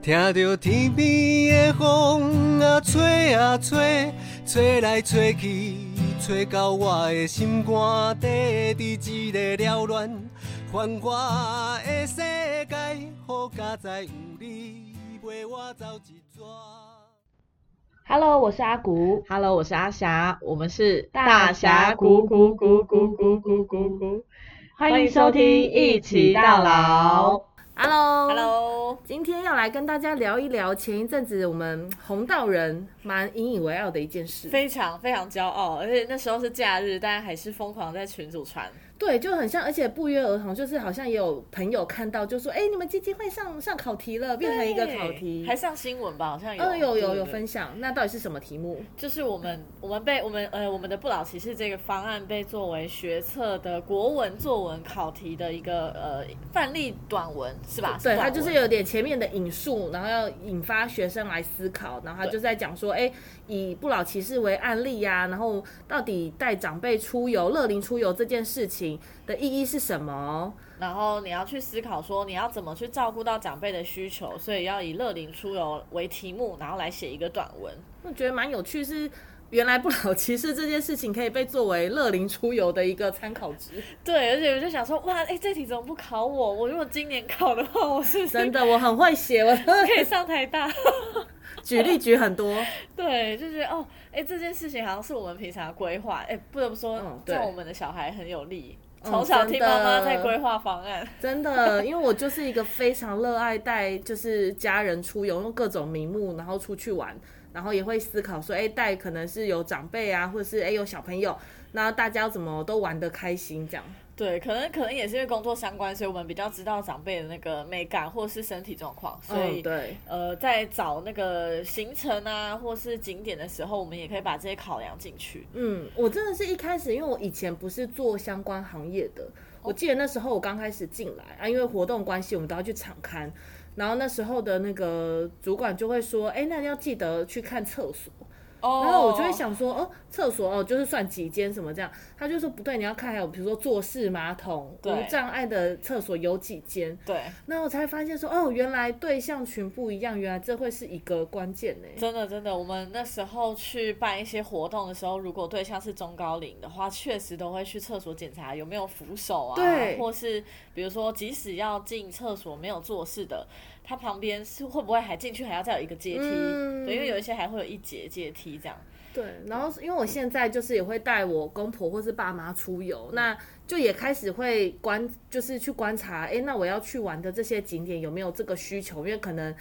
听着天边的风啊吹啊吹，吹来吹去，吹到我的心肝底，伫一个缭乱繁华的世界，好佳哉有你陪我走一逝。Hello，我是阿古。Hello，我是阿霞，我们是大峡谷谷谷谷谷谷谷谷，欢迎收听一起到老。Hello Hello，今天要来跟大家聊一聊前一阵子我们红道人蛮引以为傲的一件事。非常非常骄傲，而且那时候是假日，大家还是疯狂在群组传。对，就很像，而且不约而同，就是好像也有朋友看到，就说：“哎、你们基金会上上考题了，变成一个考题。”还上新闻吧？好像有。嗯，有有对有分，享。那到底是什么题目？就是我们我们被我们呃我们的不老骑士这个方案被作为学测的国文作文考题的一个呃范例短文是吧？对，它就是有点前面的引述，然后要引发学生来思考，然后他就在讲说，哎，以不老骑士为案例呀、然后到底带长辈出游、乐龄出游这件事情的意义是什么？然后你要去思考说你要怎么去照顾到长辈的需求，所以要以乐龄出游为题目，然后来写一个短文。我觉得蛮有趣，是原来不老骑士这件事情可以被作为乐龄出游的一个参考值。对，而且我就想说，哇，哎，这题怎么不考我？我如果今年考的话，我是是真的，我很会写，我可以上台大？举例举很多。对，就觉得哦，哎，这件事情好像是我们平常的规划，哎，不得不说，嗯对对我们的小孩很有利。嗯从小听妈妈在规划方案，真的，因为我就是一个非常热爱带就是家人出游，用各种名目然后出去玩，然后也会思考说，哎，带可能是有长辈啊，或者是哎有小朋友，那大家怎么都玩得开心这样。对，可能可能也是因为工作相关，所以我们比较知道长辈的那个美感或是身体状况，所以、嗯，对，呃，在找那个行程啊或是景点的时候，我们也可以把这些考量进去。嗯，我真的是一开始，因为我以前不是做相关行业的，我记得那时候我刚开始进来啊，因为活动关系，我们都要去场刊，然后那时候的那个主管就会说，哎，那你要记得去看厕所。哦然后我就会，想说，哦，厕所哦，就是算几间什么这样。他就说不对，你要看还有比如说坐式马桶、无障碍的厕所有几间。对，那我才发现说，哦，原来对象群不一样，原来这会是一个关键呢。真的真的，我们那时候去办一些活动的时候，如果对象是中高龄的话，确实都会去厕所检查有没有扶手啊，对或是比如说即使要进厕所没有坐式的，它旁边是会不会还进去还要再有一个阶梯？嗯对，因为有一些还会有一节阶梯这样。对，然后因为我现在就是也会带我公婆或是爸妈出游，那就也开始会观，就是去观察，哎，那我要去玩的这些景点有没有这个需求？因为可能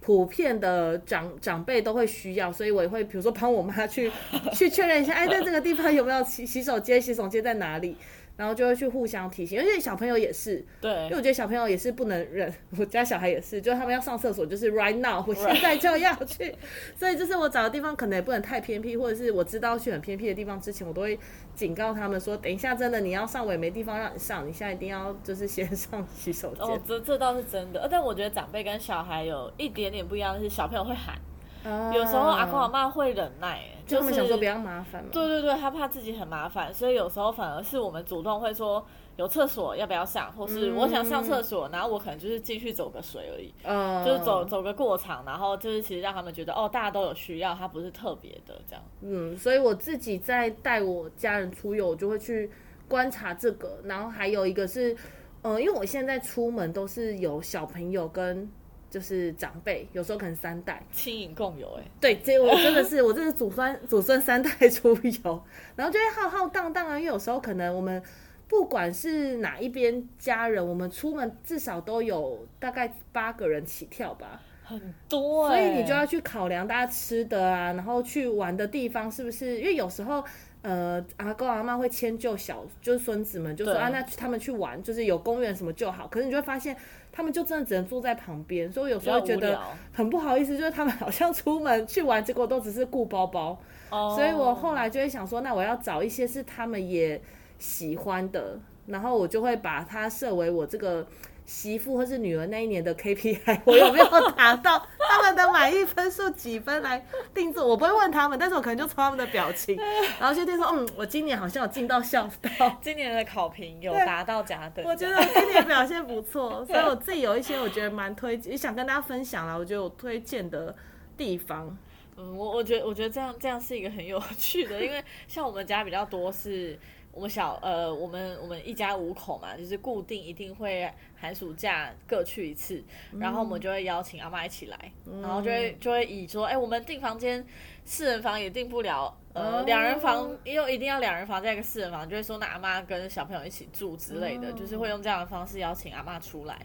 普遍的长长辈都会需要，所以我也会比如说帮我妈去去确认一下，哎，在这个地方有没有洗洗手间？洗手间在哪里？然后就会去互相提醒，而且小朋友也是，对。因为我觉得小朋友也是不能忍，我家小孩也是，就是他们要上厕所，就是 right now，我现在就要去，所以就是我找的地方可能也不能太偏僻，或者是我知道去很偏僻的地方之前，我都会警告他们说，等一下真的你要上，我也没地方让你上，你现在一定要就是先 上洗手间。哦，这这倒是真的，呃但我觉得长辈跟小孩有一点点不一样的是，小朋友会喊，啊有时候阿公阿妈会忍耐，就他们是想说不要麻烦嘛。对对对，他怕自己很麻烦，所以有时候反而是我们主动会说有厕所要不要上，或是我想上厕所，然后我可能就是进去走个水而已，嗯，就是走走个过场，然后就是其实让他们觉得哦，大家都有需要，他不是特别的这样。嗯，所以我自己在带我家人出游，我就会去观察这个，然后还有一个是，呃，因为我现在出门都是有小朋友跟就是长辈，有时候可能三代，亲影共有哎、对，这我真的是 我这是祖孙祖孙三代出游，然后就会浩浩荡荡啊，因为有时候可能我们不管是哪一边家人，我们出门至少都有大概八个人起跳吧。很多、所欸，以你就要去考量大家吃的啊，然后去玩的地方是不是？因为有时候，呃，阿公阿妈会迁就小，就是孙子们，就说啊，那他们去玩，就是有公园什么就好。可是你就会发现，他们就真的只能坐在旁边，所以我有时候觉得很不好意思，就是他们好像出门去玩，结果都只是顾包包。哦所以我后来就会想说，那我要找一些是他们也喜欢的，然后我就会把它设为我这个媳妇或是女儿那一年的 KPI，我有没有达到他们的满意分数几分来定做。我不会问他们，但是我可能就从他们的表情，然后就听说，嗯，我今年好像有进到校道。今年的考评有达到甲等，我觉得今年表现不错，所以我自己有一些我觉得蛮推荐，想跟大家分享了。我觉得我推荐的地方，嗯，我我觉得我觉得这样这样是一个很有趣的，因为像我们家比较多是。我们小呃，我们我们一家五口嘛，就是固定一定会寒暑假各去一次，然后我们就会邀请阿妈一起来，然后就会就会以说，哎，我们订房间四人房也订不了，呃，两人房又一定要两人房再一个四人房，就会说那阿妈跟小朋友一起住之类的，就是会用这样的方式邀请阿妈出来。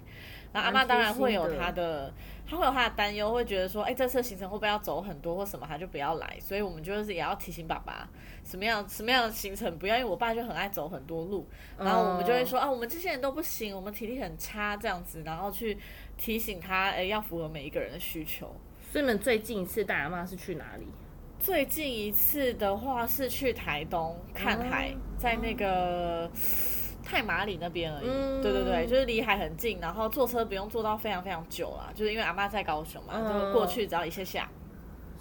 那阿妈当然会有她的，她会有他的担忧，会觉得说，哎，这次行程会不会要走很多或什么，他就不要来。所以我们就是也要提醒爸爸，什么样什么样的行程不要，因为我爸就很爱走很多路，然后我们就会说，啊，我们这些人都不行，我们体力很差这样子，然后去提醒他，哎，要符合每一个人的需求。所以你们最近一次带阿妈是去哪里？最近一次的话是去台东看海，在那个。太马里那边而已，对对对，就是离海很近，然后坐车不用坐到非常非常久啊，就是因为阿妈在高雄嘛，就过去只要一下下。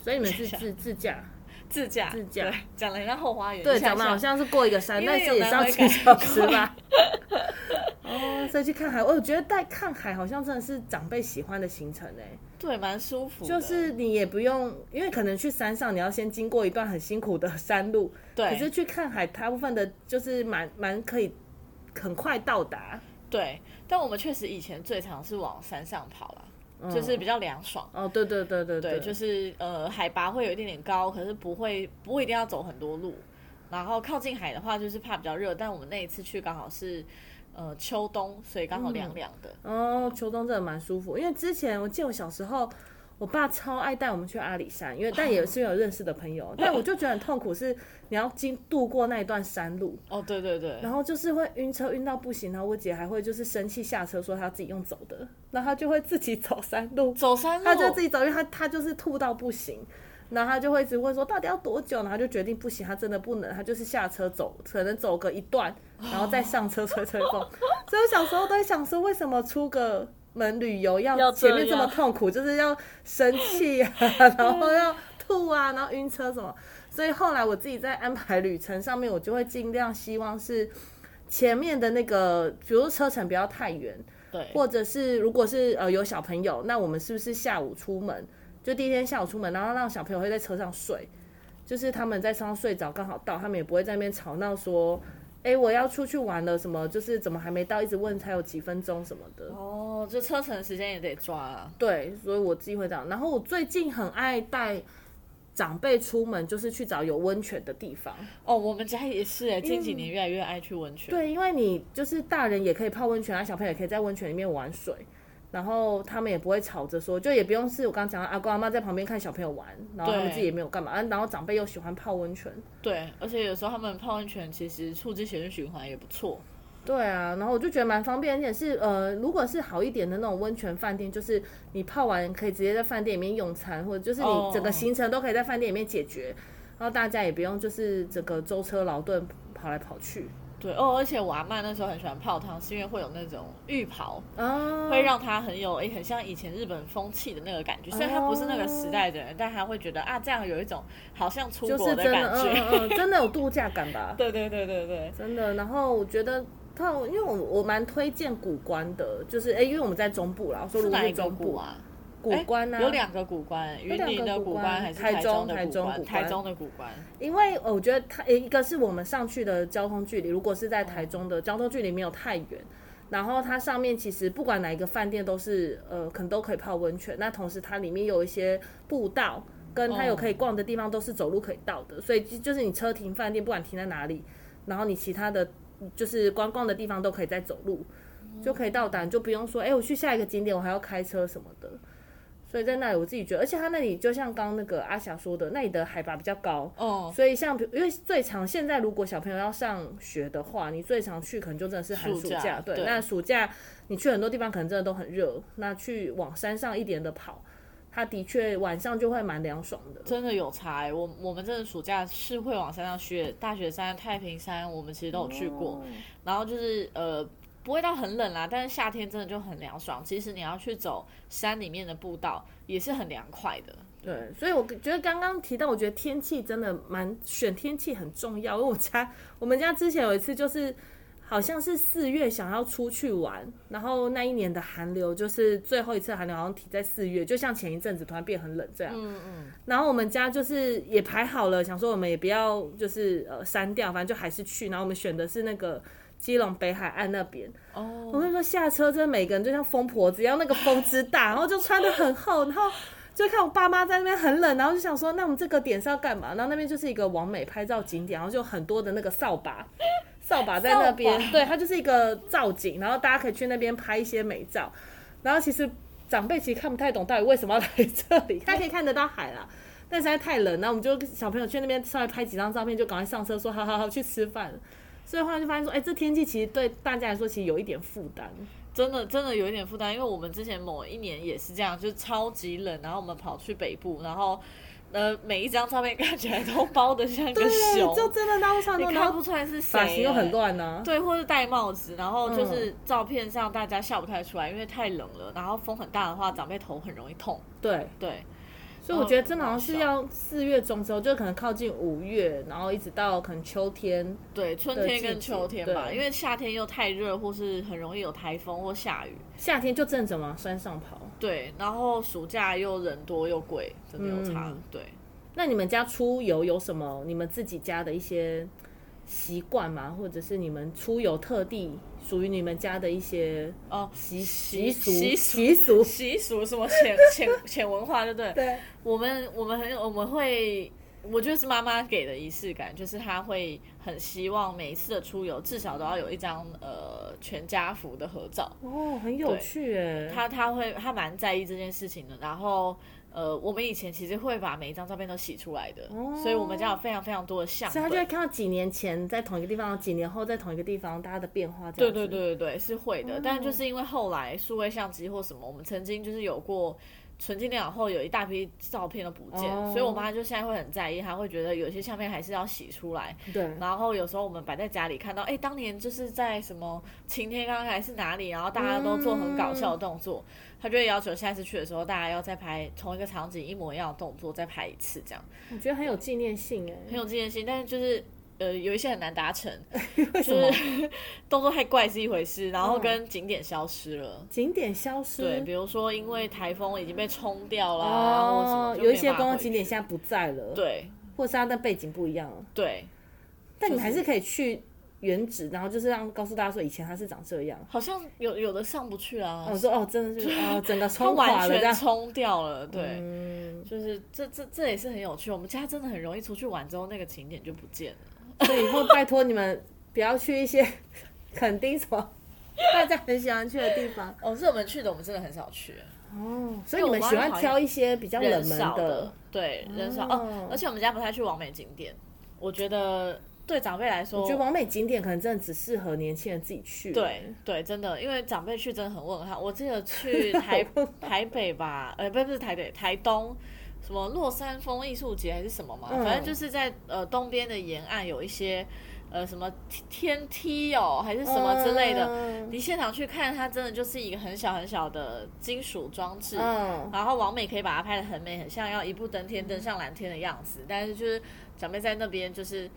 所以你们是自自驾，自驾，自驾，讲的像后花园，对，讲的好像是过一个山，但是也是要几小时吧。哦，所以去看海，我觉得带看海好像真的是长辈喜欢的行程哎，对，蛮舒服。就是你也不用，因为可能去山上你要先经过一段很辛苦的山路，对。可是去看海，大部分的就是蛮蛮可以。很快到达，对，但我们确实以前最常是往山上跑了，就是比较凉爽。哦，对对对对对，就是呃海拔会有一点点高，可是不会不会一定要走很多路。然后靠近海的话，就是怕比较热，但我们那一次去刚好是呃秋冬，所以刚好凉凉的。哦，秋冬真的蛮舒服，因为之前我记得我小时候。我爸超爱带我们去阿里山，因为但也是有认识的朋友，但我就觉得很痛苦，是你要经度过那一段山路。哦，对对对。然后就是会晕车晕到不行，然后我姐还会就是生气下车说她自己用走的，然后她就会自己走山路，走山路，她就自己走，因为她她就是吐到不行，然后她就会一直问说到底要多久，然后就决定不行，她真的不能，她就是下车走，可能走个一段，然后再上车吹吹风。所以我小时候都在想说，为什么出个。门旅游要前面这么痛苦，就是要生气啊，然后要吐啊，然后晕车什么。所以后来我自己在安排旅程上面，我就会尽量希望是前面的那个，比如车程不要太远，对，或者是如果是呃有小朋友，那我们是不是下午出门？就第一天下午出门，然后让小朋友会在车上睡，就是他们在车上睡着刚好到，他们也不会在那边吵闹说。哎，我要出去玩了，什么就是怎么还没到，一直问才有几分钟什么的。哦，就车程时间也得抓啊。对，所以我自己会这样。然后我最近很爱带长辈出门，就是去找有温泉的地方。哦，我们家也是哎，近几年越来越爱去温泉。对，因为你就是大人也可以泡温泉啊，小朋友也可以在温泉里面玩水。然后他们也不会吵着说，就也不用是我刚刚讲的阿公阿妈在旁边看小朋友玩，然后他们自己也没有干嘛。然后长辈又喜欢泡温泉，对，而且有时候他们泡温泉其实促进血液循环也不错。对啊，然后我就觉得蛮方便，而且是呃，如果是好一点的那种温泉饭店，就是你泡完可以直接在饭店里面用餐，或者就是你整个行程都可以在饭店里面解决，然后大家也不用就是整个舟车劳顿跑来跑去。对哦，而且我阿妈那时候很喜欢泡汤，是因为会有那种浴袍，会让她很有诶，很像以前日本风气的那个感觉。虽然她不是那个时代的人，但她会觉得啊，这样有一种好像出国的感觉，真的有度假感吧？对对对对对，真的。然后我觉得泡，因为我我蛮推荐古关的，就是哎，因为我们在中部啦，我说如果是中部啊。古关呢？有两个古关，云林的古关还是台中的古关？台中的古关。因为我觉得它一个是我们上去的交通距离，如果是在台中的交通距离没有太远，然后它上面其实不管哪一个饭店都是呃，可能都可以泡温泉。那同时它里面有一些步道，跟它有可以逛的地方都是走路可以到的，所以就是你车停饭店，不管停在哪里，然后你其他的就是观光的地方都可以再走路就可以到达，就不用说哎，我去下一个景点我还要开车什么的。所以在那里，我自己觉得，而且它那里就像刚刚那个阿霞说的，那里的海拔比较高，哦，所以像因为最长现在如果小朋友要上学的话，你最常去可能就真的是寒暑假，对，那暑假你去很多地方可能真的都很热，那去往山上一点的跑，它的确晚上就会蛮凉爽的，真的有差。我我们真的暑假是会往山上去，大雪山、太平山，我们其实都有去过，然后就是呃。不会到很冷啦，但是夏天真的就很凉爽。其实你要去走山里面的步道，也是很凉快的。对，所以我觉得刚刚提到，我觉得天气真的蛮选天气很重要。因为我家 我们家之前有一次就是好像是四月想要出去玩，然后那一年的寒流就是最后一次寒流好像停在四月，就像前一阵子突然变很冷这样。嗯嗯，然后我们家就是也排好了，想说我们也不要就是呃删掉，反正就还是去。然后我们选的是那个基隆北海岸那边。哦，我跟你说，下车真的每个人就像疯婆子一样，那个风之大，然后就穿的很厚，然后就看我爸妈在那边很冷，然后就想说，那我们这个点是要干嘛？然后那边就是一个完美拍照景点，然后就很多的那个扫把，扫把在那边对，它就是一个造景，然后大家可以去那边拍一些美照。然后其实长辈其实看不太懂到底为什么要来这里，他可以看得到海啦。但实在太冷，然后我们就跟小朋友去那边稍微拍几张照片，就赶快上车说好好好去吃饭。所以后来就发现说，哎、这天气其实对大家来说其实有一点负担。真的真的有一点负担，因为我们之前某一年也是这样，就是超级冷，然后我们跑去北部，然后呃每一张照片看起来都包的像个对，熊，就真的到处你都看不出来是谁，发型又很乱呢、对，或是戴帽子，然后嗯就是照片上大家笑不太出来，因为太冷了，然后风很大的话，长辈头很容易痛。对，对，所以我觉得真的好像是哦要四月中之后，就可能靠近五月，然后一直到可能秋天。对，春天跟秋天吧，因为夏天又太热，或是很容易有台风或下雨。夏天就正着往山上跑。对，然后暑假又人多又贵，真的有差。嗯对，那你们家出游有什么你们自己家的一些习惯嘛？或者是你们出游特地属于你们家的一些哦，习习习俗习习俗？习俗什么浅浅浅文化，对不对？对，我们我们很有我们会，我觉得是妈妈给的仪式感，就是她会很希望每一次的出游至少都要有一张呃全家福的合照。哦，很有趣哎。她她会她蛮在意这件事情的。然后呃，我们以前其实会把每一张照片都洗出来的，所以我们家有非常非常多的相所以他就会。看到几年前在同一个地方，几年后在同一个地方，大家的变化这对。对对对对，是会的。但就是因为后来数位相机或什么，我们曾经就是有过纯净电脑后有一大批照片都不见，哦所以我妈就现在会很在意，她会觉得有些相片还是要洗出来。对然后有时候我们摆在家里看到，哎，当年就是在什么晴天刚还是哪里，然后大家都做很搞笑的动作，她就会要求下次去的时候，大家要再拍同一个场景一模一样的动作，再拍一次，这样我觉得很有纪念性哎。很有纪念性。但是就是呃，有一些很难达成，就？是 动作太怪是一回事，然后嗯跟景点消失了。景点消失。对，比如说因为台风已经被冲掉啦，或什么哦，有一些观光景点现在不在了，，对或是它的背景不一样了，对，但你还是可以去原址，然后就是让告诉大家说以前它是长这样。好像有有的上不去啊，我说哦，真的是 哦，整个冲垮完。全冲掉了，对。嗯，就是这这这也是很有趣，我们家真的很容易出去玩之后，那个景点就不见了。所以以后拜托你们不要去一些垦丁什么大家很喜欢去的地方哦，是我们去的我们真的很少去，哦。所以你们喜欢挑一些比较冷门少的，对，人少哦哦。而且我们家不太去完美景点，我觉得对长辈来说，我觉得完美景点可能真的只适合年轻人自己去。对对，真的，因为长辈去真的很问号。我记得去 台台北吧，呃，不是不是台北，台东。什么落山风艺术节还是什么嘛，嗯反正就是在呃东边的沿岸有一些呃什么天梯哦，还是什么之类的。嗯你现场去看，它真的就是一个很小很小的金属装置，嗯，然后王美可以把它拍的很美，很像要一步登天登上蓝天的样子。但是就是长辈在那边，就是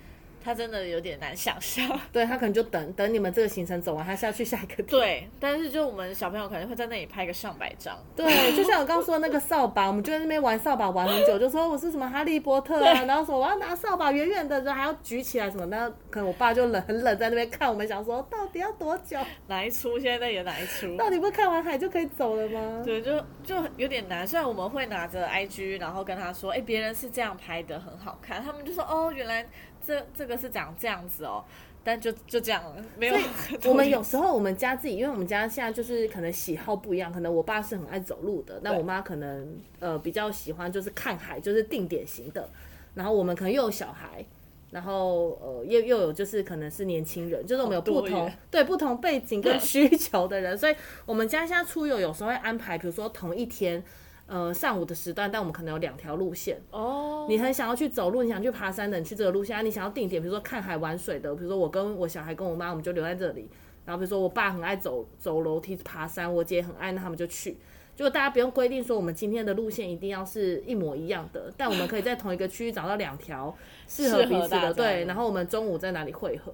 他真的有点难想象。对他可能就等等你们这个行程走完，他是要去下一个地。对，但是就我们小朋友可能会在那里拍个上百张。对，就像我刚刚说的那个扫把，我们就在那边玩扫把玩很久，就说我是什么哈利波特啊，然后说我要拿扫把远远的，然后还要举起来什么，那可能我爸就冷很冷在那边看，我们想说到底要多久？哪一出现在在演哪一出？到底不是看完海就可以走了吗？对，就就有点难。虽然我们会拿着 IG，然后跟他说，哎，别人是这样拍的，很好看。他们就说，哦，原来这这个是长这样子哦。但就就这样了，没有。我们有时候我们家自己，因为我们家现在就是可能喜好不一样，可能我爸是很爱走路的，那我妈可能呃比较喜欢就是看海，就是定点型的。然后我们可能又有小孩，然后呃又又有就是可能是年轻人，就是我们有不同对 不同背景跟需求的人，所以我们家现在出游有时候会安排，比如说同一天。呃，上午的时段，但我们可能有两条路线，哦，你很想要去走路，你想去爬山的，你去这个路线；啊你想要定点，比如说看海玩水的，比如说我跟我小孩跟我妈，我们就留在这里。然后比如说我爸很爱走走楼梯、爬山，我姐很爱，那他们就去。就大家不用规定说我们今天的路线一定要是一模一样的，但我们可以在同一个区域找到两条 适合彼此的，对。然后我们中午在哪里汇合，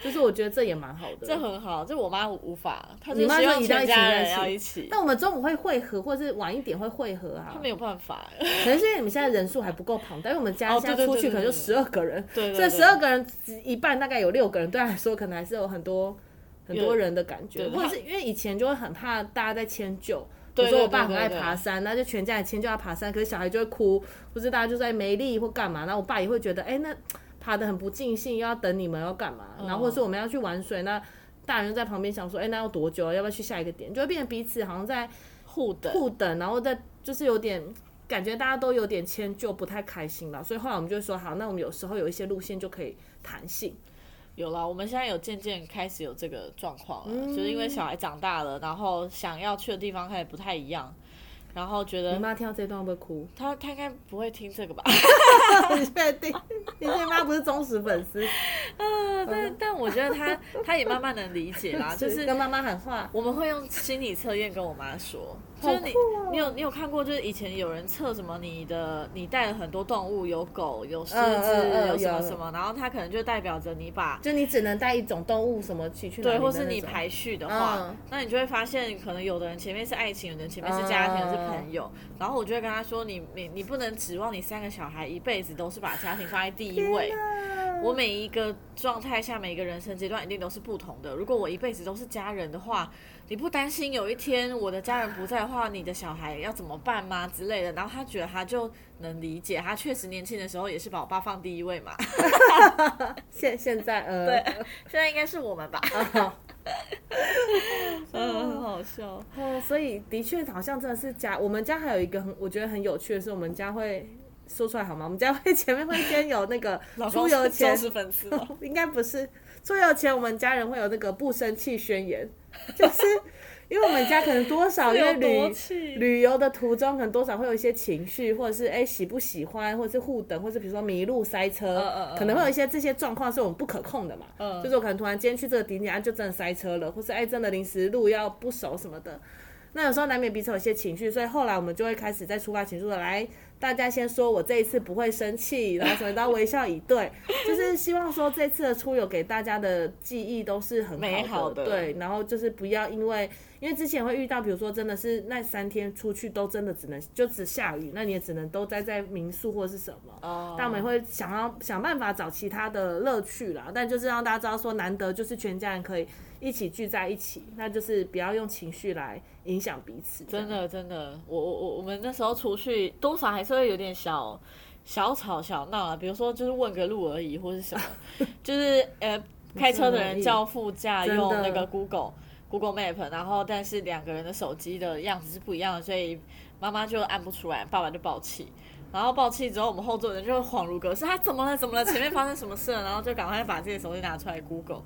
就是我觉得这也蛮好的。这很好，这我妈无法，她你妈就一定要一家人要一起，那我们中午会汇合，或是晚一点会汇合啊？她没有办法，可能是因为你们现在人数还不够庞大，因为我们家哦现在对对出去可能就十二个人，对所以十二个人一半大概有六个人，对他来说可能还是有很多很多人的感觉，或者是因为以前就会很怕大家在迁就。比对如说我爸很爱爬山，那就全家人迁就他爬山，可是小孩就会哭，不是大家就在没力或干嘛，然后我爸也会觉得，哎、那爬的很不尽兴，又要等你们要干嘛，然后或是我们要去玩水，那大人在旁边想说，哎、那要多久？要不要去下一个点？就会变成彼此好像在互等，互等，然后在就是有点感觉大家都有点迁就，不太开心了。所以后来我们就说，好，那我们有时候有一些路线就可以弹性。有了，我们现在有渐渐开始有这个状况了，嗯就是因为小孩长大了，然后想要去的地方开始不太一样，然后觉得你得妈听到这段会不会哭？她她应该不会听这个吧？你确定？你这妈不是忠实粉丝，但但我觉得他他也慢慢能理解啦，就是跟妈妈喊话。我们会用心理测验跟我妈说，就是你、哦你有你有看过，就是以前有人测什么你的你带了很多动物，有狗有狮子、嗯嗯嗯有什么什么，然后它可能就代表着你把就你只能带一种动物，什么去去对，或是你排序的话，嗯那你就会发现，可能有的人前面是爱情，有的人前面是家庭，是嗯朋友。然后我就会跟他说，你你你不能指望你三个小孩一辈子都是把家庭放在第一位。我每一个状态下，每一个人生阶段一定都是不同的。如果我一辈子都是家人的话，你不担心有一天我的家人不在的话，你的小孩要怎么办吗之类的？然后他觉得他就能理解，他确实年轻的时候也是把我爸放第一位嘛。现现在呃，对，现在应该是我们吧。哦嗯，很好笑。哦，所以的确好像真的是家。我们家还有一个很我觉得很有趣的是，我们家会说出来好吗？我们家会前面会先有那个出游前忠，实粉丝哦 应该不是出游前，我们家人会有那个不生气宣言，就是 因为我们家可能多少因为旅旅游的途中，可能多少会有一些情绪，或者是哎、喜不喜欢，或者是互等，或者是比如说迷路、塞车，嗯嗯嗯可能会有一些这些状况是我们不可控的嘛。嗯就是我可能突然今天去这个景点，啊，就真的塞车了，或是哎真的临时路要不熟什么的。那有时候难免彼此有一些情绪，所以后来我们就会开始在出发前说来，大家先说我这一次不会生气，然后什么都要微笑以对，就是希望说这次的出游给大家的记忆都是很美好的。对，然后就是不要因为因为之前会遇到，比如说真的是那三天出去都真的只能就只下雨，那你也只能都待在民宿或是什么，哦。但我们会想要想办法找其他的乐趣啦，但就是让大家知道说，难得就是全家人可以一起聚在一起，那就是不要用情绪来影响彼此。真的真的，我我我我们那时候出去，多少还是会有点小小吵小闹啊，比如说就是问个路而已，或是什么，就是呃开车的人叫副驾用那个 Google Google Map，然后但是两个人的手机的样子是不一样的，所以妈妈就按不出来，爸爸就爆气。然后爆气之后，我们后座人就会恍如隔世，他怎么了？怎么了？前面发生什么事了？然后就赶快把自己的手机拿出来 Google，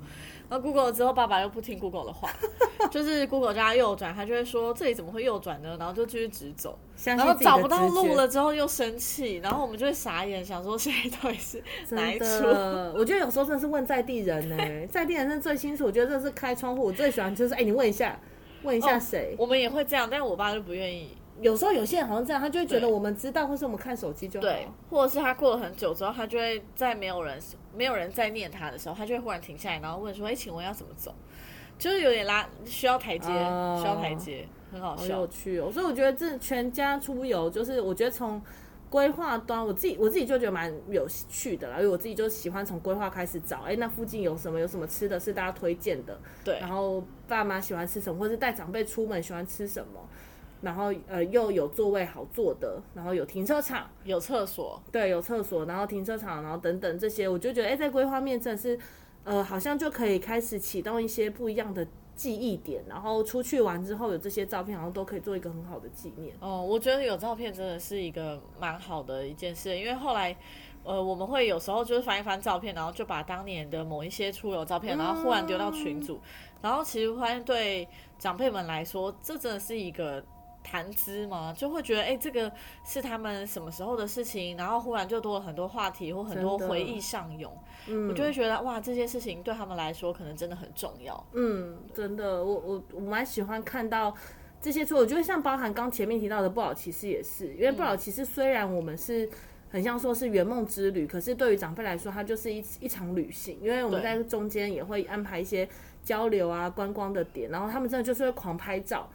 然后 Google 之后，爸爸又不听 Google 的话，就是 Google 叫他右转，他就会说这里怎么会右转呢？然后就继续直走，然后找不到路了，之后又生气，然后我们就会傻眼，想说现在到底是哪一出？我觉得有时候真的是问在地人呢、在地人是最清楚。我觉得这是开窗户，我最喜欢就是哎、你问一下，问一下哦谁。我们也会这样，但我爸就不愿意。有时候有些人好像这样，他就会觉得我们知道，或是我们看手机就好。对，或者是他过了很久之后，他就会在没有人没有人在念他的时候，他就会忽然停下来，然后问说：“哎，请问要怎么走？”就是有点拉，需要台阶，哦需要台阶，很好好有笑。趣哦。所以我觉得这全家出游，就是我觉得从规划端，我自己我自己就觉得蛮有趣的啦，因为我自己就喜欢从规划开始找，哎，那附近有什么有什么吃的是大家推荐的，对然后爸妈喜欢吃什么，或是带长辈出门喜欢吃什么。然后呃又有座位好坐的，然后有停车场，有厕所，对，有厕所，然后停车场，然后等等这些，我就觉得哎，在规划面真的是呃好像就可以开始启动一些不一样的记忆点，然后出去玩之后有这些照片，好像都可以做一个很好的纪念。哦，我觉得有照片真的是一个蛮好的一件事，因为后来。呃，我们会有时候就是翻一翻照片，然后就把当年的某一些出游照片，然后忽然丢到群组，然后其实发现对长辈们来说，这真的是一个谈资嘛，就会觉得哎、这个是他们什么时候的事情，然后忽然就多了很多话题或很多回忆上涌，嗯我就会觉得哇，这些事情对他们来说可能真的很重要。嗯，真的，我我我蛮喜欢看到这些书，我觉得像包含刚前面提到的《不老骑士》也是，因为《不老骑士》虽然我们是。很像说是圆梦之旅，可是对于长辈来说，它就是一一场旅行，因为我们在中间也会安排一些交流啊、观光的点，然后他们真的就是会狂拍照，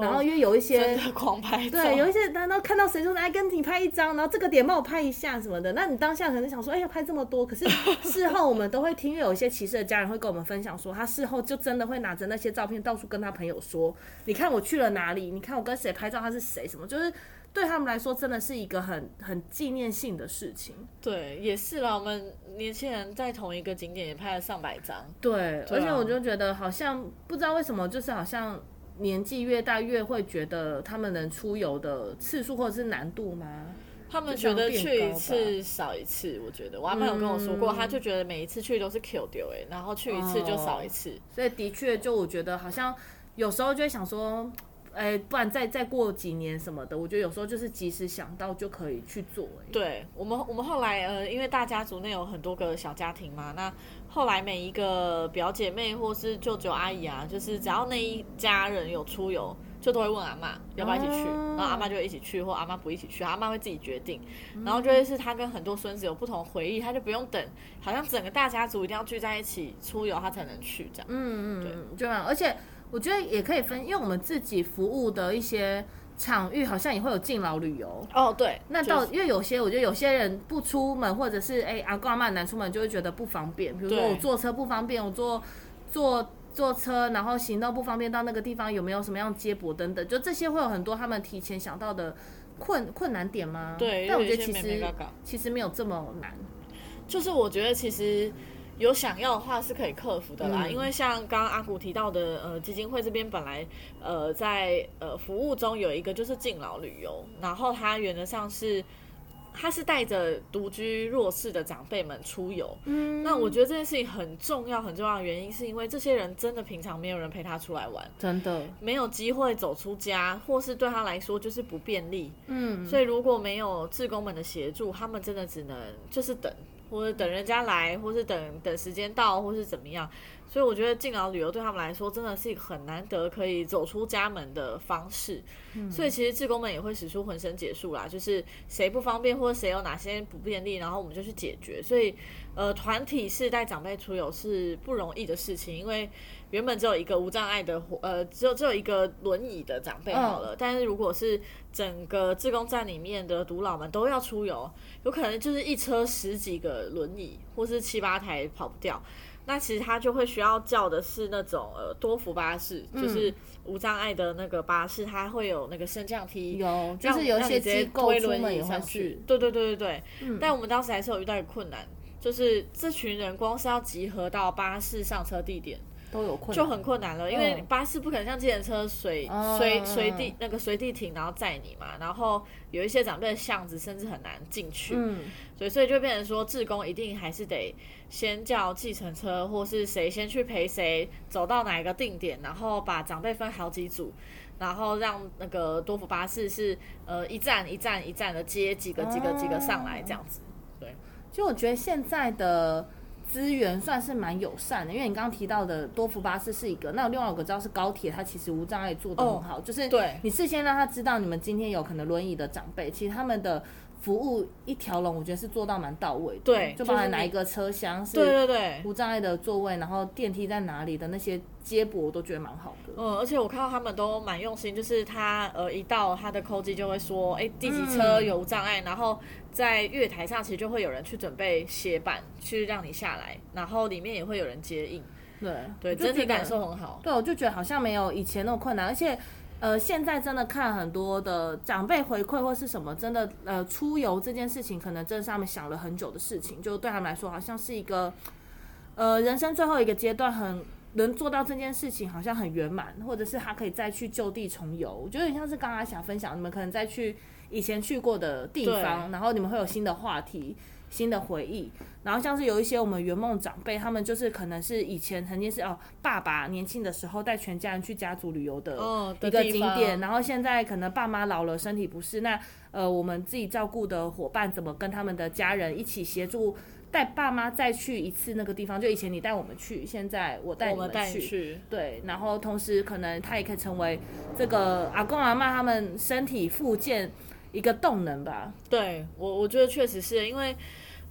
然后因为有一些 狂拍照，对，有一些难道看到谁说来跟你拍一张，然后这个点帮我拍一下什么的，那你当下可能想说，哎、呀拍这么多，可是 事后我们都会听，因为有一些骑士的家人会跟我们分享说，他事后就真的会拿着那些照片到处跟他朋友说，你看我去了哪里，你看我跟谁拍照，他是谁，什么，就是对他们来说真的是一个很很纪念性的事情。对，也是啦。我们年轻人在同一个景点也拍了上百张，对，对啊而且我就觉得好像不知道为什么，就是好像年纪越大越会觉得他们能出游的次数或者是难度吗？他们觉得去一次少一次。我觉得我阿妈有跟我说过，嗯他就觉得每一次去都是 Q 丢哎，然后去一次就少一次。所以的确，就我觉得好像有时候就会想说，哎、不然再再过几年什么的，我觉得有时候就是及时想到就可以去做、哎，对我们，我们后来呃，因为大家族内有很多个小家庭嘛，那后来每一个表姐妹或是舅舅阿姨啊，就是只要那一家人有出游，就都会问阿妈要不要一起去，哦然后阿妈就会一起去，或阿妈不一起去，阿妈会自己决定，嗯然后就会是他跟很多孙子有不同回忆，他就不用等，好像整个大家族一定要聚在一起出游，他才能去这样。嗯嗯对，就这样。而且我觉得也可以分，因为我们自己服务的一些场域好像也会有敬老旅游。哦，对，那就是到因为有些我觉得有些人不出门，或者是哎、阿公阿妈难出门，就会觉得不方便。比如说我坐车不方便，我坐坐坐车，然后行动不方便，到那个地方有没有什么样接驳等等，就这些会有很多他们提前想到的困困难点吗？对但我觉得其实其实没有这么难。就是我觉得其实有想要的话是可以克服的啦，嗯因为像刚刚阿古提到的，呃，基金会这边本来呃在呃服务中有一个就是敬老旅游，然后它原则上是。他是带着独居弱势的长辈们出游，嗯那我觉得这件事情很重要，很重要的原因是因为这些人真的平常没有人陪他出来玩，真的，没有机会走出家，或是对他来说就是不便利，嗯，所以如果没有志工们的协助，他们真的只能就是等，或者等人家来，或是等等时间到，或是怎么样。所以我觉得敬老旅游对他们来说真的是一个很难得可以走出家门的方式。所以其实志工们也会使出浑身解数啦，就是谁不方便或者谁有哪些不便利，然后我们就去解决。所以呃，团体是带长辈出游是不容易的事情，因为原本只有一个无障碍的活呃，只有只有一个轮椅的长辈好了，但是如果是整个自贡站里面的独老们都要出游，有可能就是一车十几个轮椅，或是七八台跑不掉。那其实他就会需要叫的是那种呃多福巴士，就是无障碍的那个巴士，它会有那个升降梯，有就让是有一些让你直接机构推轮椅上去去。。对对对对对。嗯但我们当时还是有遇到困难，就是这群人光是要集合到巴士上车地点都有困难，就很困难了，因为嗯巴士不可能像计程车随哦随嗯随地那个随地停，然后载你嘛。然后有一些长辈的巷子甚至很难进去，嗯，所以所以就变成说，志工一定还是得先叫计程车，或是谁先去陪谁走到哪一个定点，然后把长辈分好几组，然后让那个多福巴士是呃一站一站一站的接几个几个几个上来这样子。就我觉得现在的资源算是蛮友善的，因为你刚刚提到的多福巴士是一个，那另外有个知道是高铁，它其实无障碍做的很好，就是哦对。你事先让他知道你们今天有可能轮椅的长辈，其实他们的服务一条龙，我觉得是做到蛮到位的，对就包含哪一个车厢是对对对，无障碍的座位，然后电梯在哪里的那些接驳，我都觉得蛮好的。嗯，而且我看到他们都蛮用心，就是他呃一到他的扣机就会说，哎，第几车有无障碍，然后在月台上其实就会有人去准备斜板去让你下来，然后里面也会有人接应，对对，整体感受很好。对，我就觉得好像没有以前那么困难，而且。呃，现在真的看很多的长辈回馈或是什么，真的呃，出游这件事情，可能真的是他们想了很久的事情，就对他们来说，好像是一个呃人生最后一个阶段很，能做到这件事情，好像很圆满，或者是他可以再去就地重游。我觉得很像是刚刚想分享，你们可能再去以前去过的地方，然后你们会有新的话题，新的回忆。然后像是有一些我们圆梦长辈，他们就是可能是以前曾经是哦爸爸年轻的时候带全家人去家族旅游的一个景点，然后现在可能爸妈老了身体不适，那呃我们自己照顾的伙伴怎么跟他们的家人一起协助带爸妈再去一次那个地方？就以前你带我们去，现在我带你们去，对，然后同时可能他也可以成为这个阿公阿妈他们身体复健一个动能吧。对我，我觉得确实是因为，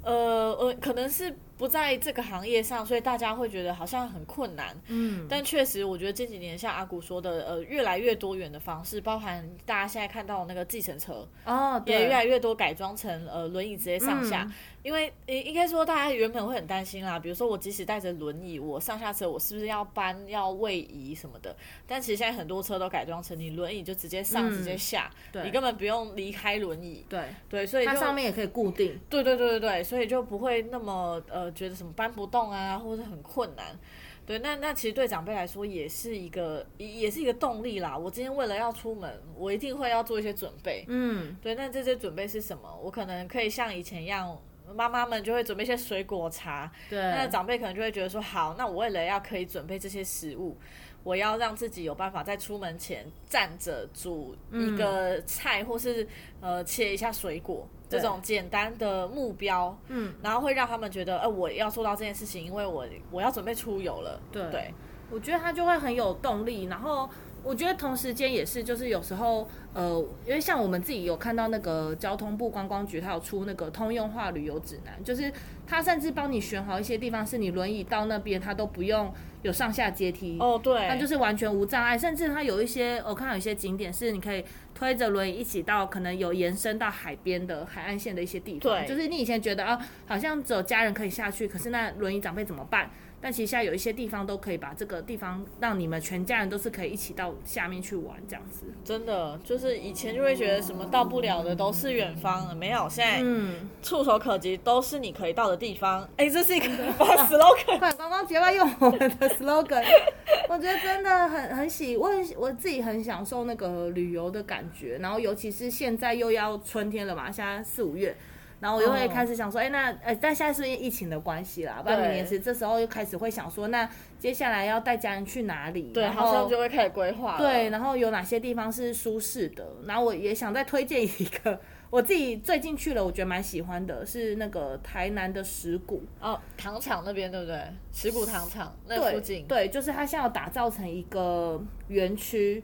呃呃，可能是不在这个行业上，所以大家会觉得好像很困难。嗯，但确实，我觉得这几年像阿古说的，呃，越来越多元的方式，包含大家现在看到的那个计程车，哦，对，也越来越多改装成呃轮椅直接上下。嗯因为应应该说，大家原本会很担心啦，比如说我即使带着轮椅，我上下车我是不是要搬、要位移什么的？但其实现在很多车都改装成你轮椅就直接上、嗯直接下，对你根本不用离开轮椅。对，对，所以它上面也可以固定。对对对对对，所以就不会那么呃觉得什么搬不动啊，或者很困难。对，那那其实对长辈来说也是一个也也是一个动力啦。我今天为了要出门，我一定会要做一些准备。嗯，对，那这些准备是什么？我可能可以像以前一样，妈妈们就会准备一些水果茶，对，那长辈可能就会觉得说，好，那我为了要可以准备这些食物，我要让自己有办法在出门前站着煮一个菜，或是呃切一下水果，这种简单的目标，嗯，然后会让他们觉得，呃，我要做到这件事情，因为我我要准备出游了，对。对，我觉得他就会很有动力。然后我觉得同时间也是，就是有时候呃，因为像我们自己有看到那个交通部观光局，它有出那个通用化旅游指南，就是它甚至帮你选好一些地方，是你轮椅到那边，它都不用有上下阶梯。哦，对，它就是完全无障碍，甚至它有一些，我看到有一些景点是你可以推着轮椅一起到可能有延伸到海边的海岸线的一些地方。对就是你以前觉得啊，好像只有家人可以下去，可是那轮椅长辈怎么办？但其实现在有一些地方都可以把这个地方让你们全家人都是可以一起到下面去玩这样子。真的就是以前就会觉得什么到不了的都是远方了，没有，现在嗯，触手可及都是你可以到的地方。哎，这是一个 slogan。快观光节要用我们的 slogan，我觉得真的很很喜，我很我自己很享受那个旅游的感觉，然后尤其是现在又要春天了嘛，现在四五月。然后我又会哦开始想说，哎、那呃，但现在是因为疫情的关系啦，不然年是这时候又开始会想说，那接下来要带家人去哪里？对，好像就会开始规划了。对，然后有哪些地方是舒适的？然后我也想再推荐一个，我自己最近去了，我觉得蛮喜欢的，是那个台南的石鼓。哦，糖厂那边对不对？石鼓糖厂那附近，对，就是它现在要打造成一个园区，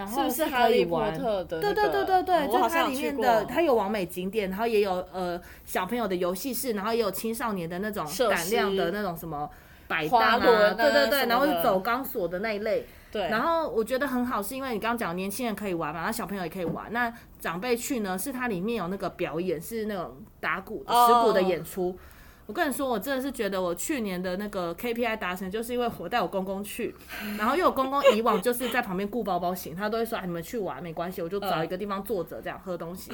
然后是不是可哈利波。特的、对那个？对对对对，哦就它里面的，它有完美景点，然后也有呃小朋友的游戏室，然后也有青少年的那种设胆量的那种什么摆滑档啊，对对对，然后是走钢索的那一类。对，然后我觉得很好，是因为你刚刚讲年轻人可以玩嘛，那小朋友也可以玩。那长辈去呢，是它里面有那个表演，是那种打鼓鼓的演出。我跟你说，我真的是觉得我去年的那个 KPI 达成，就是因为我带我公公去，然后因为我公公以往就是在旁边顾包包型，他都会说、啊、你们去玩没关系，我就找一个地方坐着这样喝东西。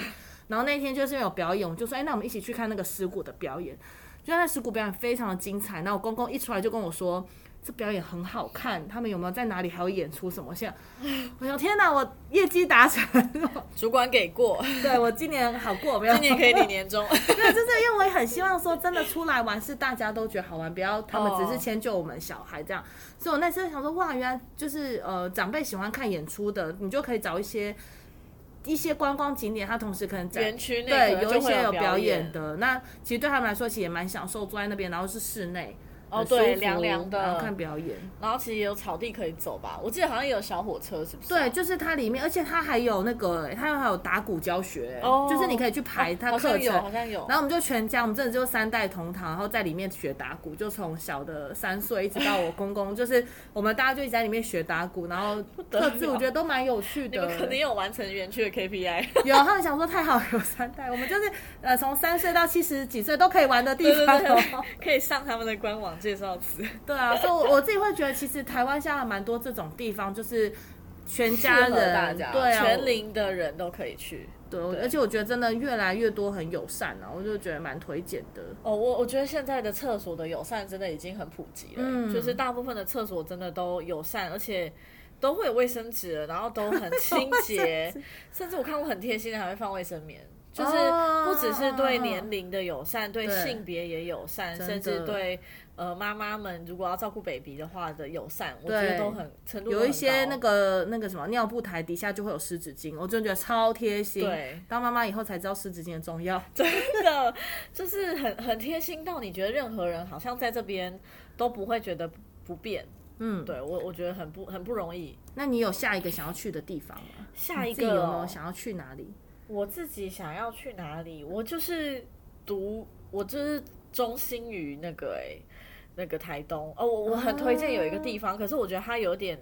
然后那天就是因为有表演，我就说，哎、那我们一起去看那个石鼓的表演。就那石鼓表演非常的精彩，那我公公一出来就跟我说。这表演很好看，他们有没有在哪里还有演出什么？现在，我想天哪，我业绩达成了，主管给过，对我今年好过没有？今年可以领年终。对，就是因为我也很希望说，真的出来玩是大家都觉得好玩，不要他们只是哦迁就我们小孩这样。所以我那时候想说，哇，原来就是呃长辈喜欢看演出的，你就可以找一些一些观光景点，它同时可能在园区内对有一些有表表演的。那其实对他们来说，其实也蛮享受坐在那边，然后是室内。哦对凉凉的然后看表演。然后其实也有草地可以走吧，我记得好像也有小火车，是不是啊、对，就是它里面，而且它还有那个，它还有打鼓教学，哦就是你可以去排它课程。好像有，好像有。然后我们就全家，我们真的就三代同堂，然后在里面学打鼓，就从小的三岁一直到我公公，就是我们大家就一直在里面学打鼓，然后各自我觉得都蛮有趣的。你们肯定有完成园区的 KPI，有，他们想说太好有三代，我们就是呃从三岁到七十几岁都可以玩的地对对对方可以上他们的官网介绍词。对啊，所以我我自己会觉得，其实台湾现在蛮多这种地方，就是全家人大家，对啊，全龄的人都可以去。对，对。而且我觉得真的越来越多很友善啊，我就觉得蛮推荐的。哦，我我觉得现在的厕所的友善真的已经很普及了，嗯。就是大部分的厕所真的都友善，而且都会有卫生纸，然后都很清洁，甚至我看过很贴心的还会放卫生棉。就是不只是对年龄的友善，对对。性别也友善，甚至对呃妈妈们如果要照顾 baby 的话的友善，我觉得都很程度都有一些那个那个什么尿布台底下就会有湿纸巾，我真的觉得超贴心。对当妈妈以后才知道湿纸巾的重要。真的就是很很贴心到你觉得任何人好像在这边都不会觉得不便。嗯，对我我觉得很不很不容易。那你有下一个想要去的地方吗？下一你自己有没有想要去哪里？我自己想要去哪里，我就是读，我就是忠心于那个哎、那个台东哦，我我很推荐有一个地方，可是我觉得它有点。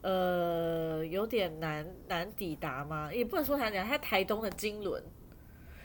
呃，有点难难抵达嘛？也不能说难抵达，它台东的金轮，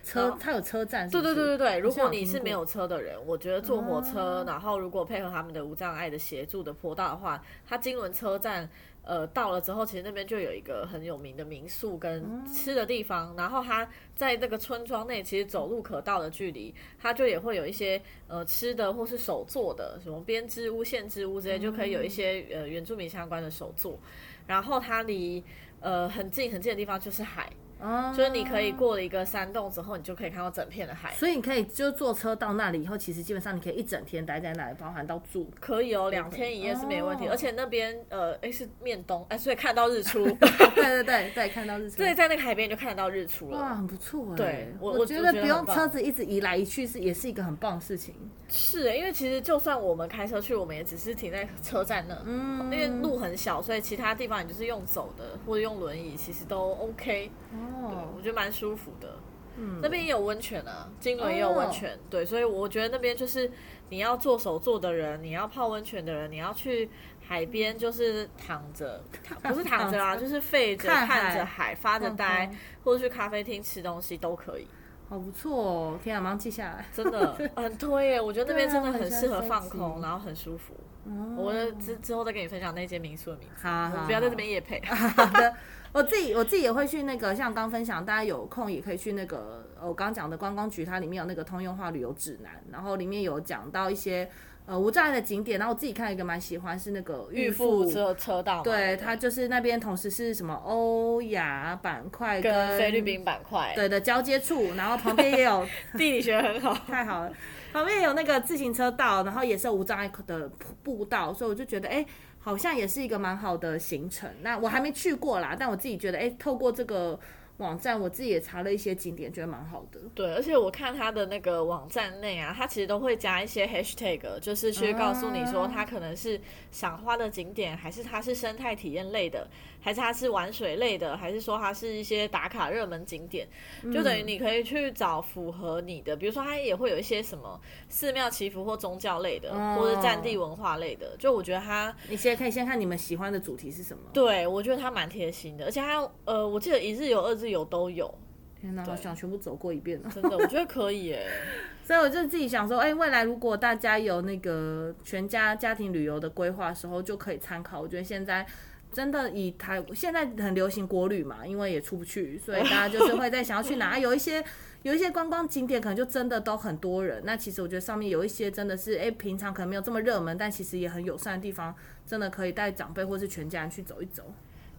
车它有车站是对对对对对，如果你是没有车的人，我觉得坐火车，哦然后如果配合他们的无障碍的协助的坡道的话，它金轮车站。呃，到了之后，其实那边就有一个很有名的民宿跟吃的地方，然后它在那个村庄内，其实走路可到的距离，它就也会有一些呃吃的或是手做的，什么编织屋、线织屋之类，就可以有一些呃原住民相关的手作。然后它离呃很近很近的地方就是海，哦就是你可以过了一个山洞之后，你就可以看到整片的海。所以你可以就坐车到那里以后，其实基本上你可以一整天待在那里，包含到住。可以哦，两天一夜是没问题，哦而且那边呃，诶是面东，哎，所以看到日出，对对对对，看到日出。对，在那个海边就看得到日出了哇，了。很不错哎。对我我觉得不用车子一直移来移去是也是一个很棒的事情。是欸，因为其实就算我们开车去，我们也只是停在车站那，嗯，因为路很小，所以其他地方你就是用走的或者用轮椅，其实都 OK。对，哦我，觉得蛮舒服的。嗯那边也有温泉啊，金轮也有温泉，对，所以我觉得那边就是你要做手做的人，你要泡温泉的人，你要去海边就是躺着，不是躺着啦，躺着就是废着看着海发着呆嗯，或者去咖啡厅吃东西都可以，好不错哦！天啊，马上记下来。真的 很推耶！我觉得那边真的很适合放空，然后很舒服。哦我之之后再跟你分享那间民宿的名字，好好我不要在这边夜配。好的，我自己我自己也会去那个，像刚分享，大家有空也可以去那个，呃我刚刚讲的观光局，它里面有那个通用化旅游指南，然后里面有讲到一些呃无障碍的景点，然后我自己看一个蛮喜欢是那个预富付车车道嘛，对，它就是那边同时是什么欧亚板块跟菲律宾板块，对的交接处，然后旁边也有 地理学很好。太好了，旁边有那个自行车道，然后也是有无障碍的步道，所以我就觉得，哎、好像也是一个蛮好的行程。那我还没去过啦，但我自己觉得，哎、透过这个网站，我自己也查了一些景点，觉得蛮好的。对，而且我看它的那个网站内啊，它其实都会加一些 hashtag，就是去告诉你说啊它可能是赏花的景点，还是它是生态体验类的，还是它是玩水类的，还是说它是一些打卡热门景点，就等于你可以去找符合你的，比如说它也会有一些什么寺庙祈福或宗教类的，哦或者战地文化类的，就我觉得它你现在可以先看你们喜欢的主题是什么。对我觉得它蛮贴心的，而且它呃，我记得一日游、二日游都有，天哪，我想全部走过一遍了。真的，我觉得可以耶。所以我就自己想说，哎、未来如果大家有那个全家家庭旅游的规划时候，就可以参考。我觉得现在真的以台现在很流行国旅嘛，因为也出不去，所以大家就是会在想要去哪，有一些 有一些观光景点可能就真的都很多人。那其实我觉得上面有一些真的是，哎、平常可能没有这么热门，但其实也很友善的地方，真的可以带长辈或是全家人去走一走。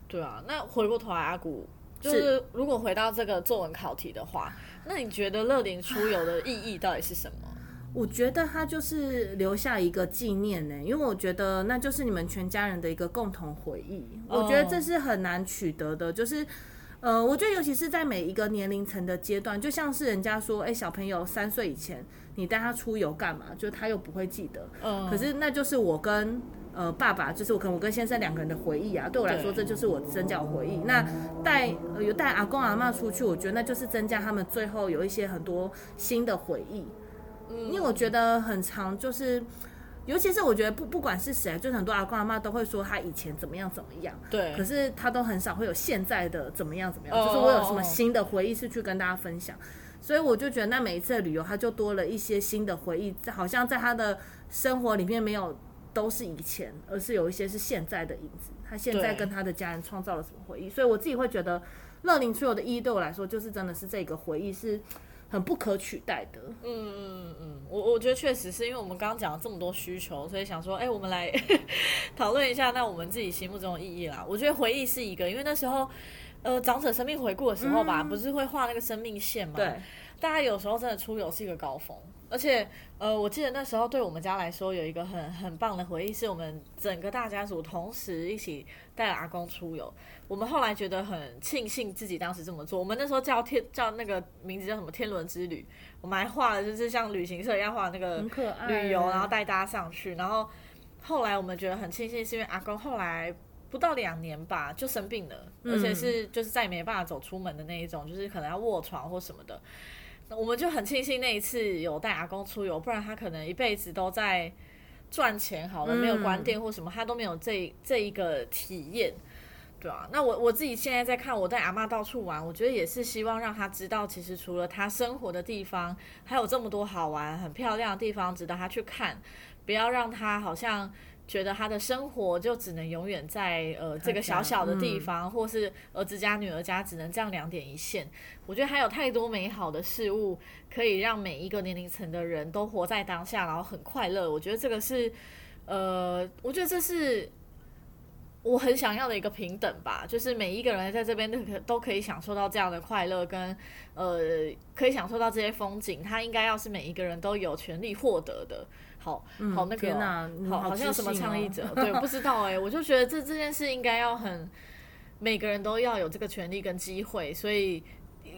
对啊，那回过头来，阿古，就是如果回到这个作文考题的话，那你觉得乐龄出游的意义到底是什么？我觉得它就是留下一个纪念呢，因为我觉得那就是你们全家人的一个共同回忆。我觉得这是很难取得的，就是。呃，我觉得尤其是在每一个年龄层的阶段，就像是人家说，哎、小朋友三岁以前，你带他出游干嘛？就他又不会记得。嗯，可是那就是我跟呃爸爸，就是我可能我跟先生两个人的回忆啊。对我来说，这就是我增加回忆。那带呃有带阿公阿嬷出去，我觉得那就是增加他们最后有一些很多新的回忆。嗯因为我觉得很长，就是尤其是我觉得不不管是谁，就是很多阿公阿妈都会说他以前怎么样怎么样，对，可是他都很少会有现在的怎么样怎么样，哦就是我有什么新的回忆是去跟大家分享。所以我就觉得，那每一次的旅游，他就多了一些新的回忆，好像在他的生活里面没有都是以前，而是有一些是现在的影子。他现在跟他的家人创造了什么回忆？所以我自己会觉得，乐龄出游的意义对我来说，就是真的是这个回忆是很不可取代的。嗯嗯嗯，我我觉得确实是因为我们刚刚讲了这么多需求，所以想说，哎、我们来讨论一下，那我们自己心目中的意义啦。我觉得回忆是一个，因为那时候。呃长者生命回顾的时候吧，不是会画那个生命线嘛？对，大家有时候真的出游是一个高峰，而且呃，我记得那时候对我们家来说有一个很很棒的回忆，是我们整个大家族同时一起带阿公出游。我们后来觉得很庆幸自己当时这么做。我们那时候叫天叫那个名字叫什么天伦之旅，我们还画了就是像旅行社一样画那个旅游，然后带大家上去。然后后来我们觉得很庆幸，是因为阿公后来不到两年吧就生病了，而且是就是再也没办法走出门的那一种，就是可能要卧床或什么的。那我们就很庆幸那一次有带阿公出游，不然他可能一辈子都在赚钱好了，没有关店或什么，他都没有这这一个体验。对啊，那我我自己现在在看我带阿妈到处玩，我觉得也是希望让他知道，其实除了他生活的地方，还有这么多好玩、很漂亮的地方值得他去看。不要让他好像觉得他的生活就只能永远在呃这个小小的地方，或是儿子家、女儿家只能这样两点一线。我觉得还有太多美好的事物可以让每一个年龄层的人都活在当下，然后很快乐。我觉得这个是呃，我觉得这是。我很想要的一个平等吧，就是每一个人在这边都可都可以享受到这样的快乐，跟呃可以享受到这些风景，他应该要是每一个人都有权利获得的。好好那个，好好好像什么倡议者，对，不知道哎、我就觉得这这件事应该要很每个人都要有这个权利跟机会，所以。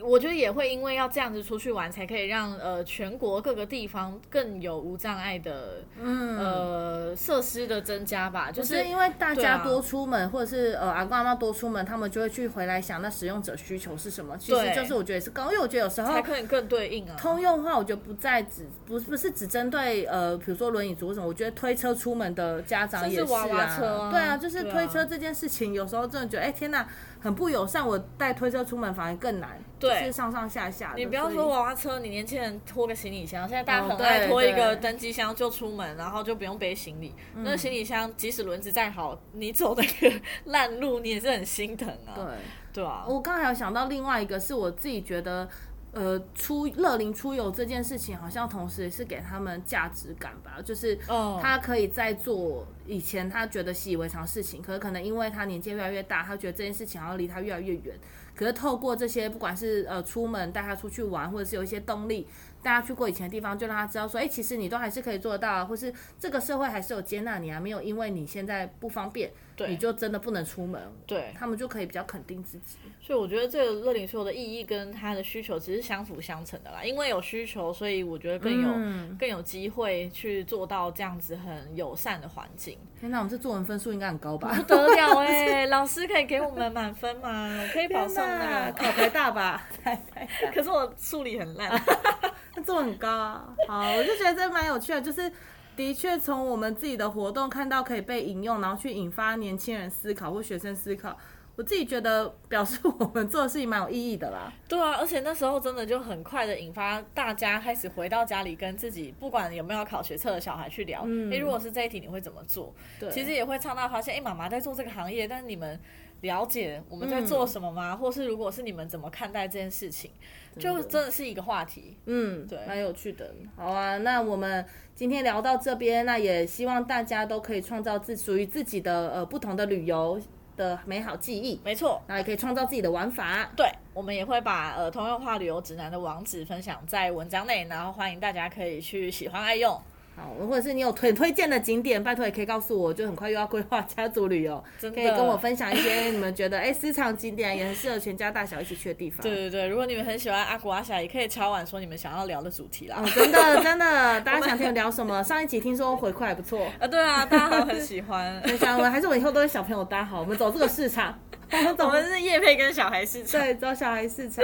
我觉得也会因为要这样子出去玩，才可以让呃全国各个地方更有无障碍的嗯。呃设施的增加吧，就就是是因为大家多出门，或者是呃阿公阿妈多出门，他们就会去回来想那使用者需求是什么。其实就是我觉得是高，因为我觉得有时候才可以更对应啊。通用化，我觉得不再只不不是只针对呃，比如说轮椅族什么，我觉得推车出门的家长也是甚至娃娃车啊对啊，就是推车这件事情，有时候真的觉得，哎、天哪，很不友善。我带推车出门反而更难，对就是上上下下的。你不要说娃娃车，你年轻人拖个行李箱，现在大家哦很爱拖一个登机箱就出门，然后就不用背行李。嗯那个行李箱即使轮子再好，你走那个 烂路，你也是很心疼啊。对。对啊，我刚才有想到另外一个，是我自己觉得，呃，出乐龄出游这件事情，好像同时也是给他们价值感吧，就是嗯他可以在做以前他觉得习以为常的事情，可是可能因为他年纪越来越大，他觉得这件事情好像离他越来越远。可是透过这些，不管是呃出门带他出去玩，或者是有一些动力，带他去过以前的地方，就让他知道说，哎、其实你都还是可以做到啊，或是这个社会还是有接纳你啊，没有因为你现在不方便，对你就真的不能出门。对，他们就可以比较肯定自己。所以我觉得这个乐龄出游的意义跟他的需求其实相辅相成的啦。因为有需求，所以我觉得更有、嗯更有机会去做到这样子很友善的环境。天哪，我们这作文分数应该很高吧？不得了哎、老师可以给我们满分吗？可以保送天哪的。考台大吧？可是我数理很烂。那做很高啊。好，我就觉得这蛮有趣的，就是的确从我们自己的活动看到可以被引用，然后去引发年轻人思考或学生思考。我自己觉得表示我们做的事情蛮有意义的啦。对啊，而且那时候真的就很快的引发大家开始回到家里跟自己不管有没有考学测的小孩去聊，哎、嗯如果是这一题你会怎么做？对，其实也会畅大发现，哎、妈妈在做这个行业，但是你们了解我们在做什么吗？或是如果是你们怎么看待这件事情，就真的是一个话题。嗯，对蛮有趣的。好啊，那我们今天聊到这边，那也希望大家都可以创造自属于自己的呃不同的旅游的美好记忆，没错，那也可以创造自己的玩法。对，我们也会把呃通用化旅游指南的网址分享在文章内，然后欢迎大家可以去喜欢爱用。好，或者是你有推推荐的景点，拜托也可以告诉我，就很快又要规划家族旅游，可以跟我分享一些你们觉得哎私藏景点也很适合全家大小一起去的地方。对对对，如果你们很喜欢阿古阿霞，也可以敲碗说你们想要聊的主题啦。哦，真的真的，大家想听我聊什么？上一集听说回馈还不错，啊，对啊，大家都很喜欢。很想我还是我以后都是小朋友搭好，我们走这个市场，我们走们是叶配跟小孩市场。对走小孩市场。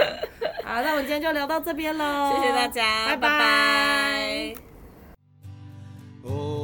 好，那我们今天就聊到这边喽，谢谢大家，拜拜耶，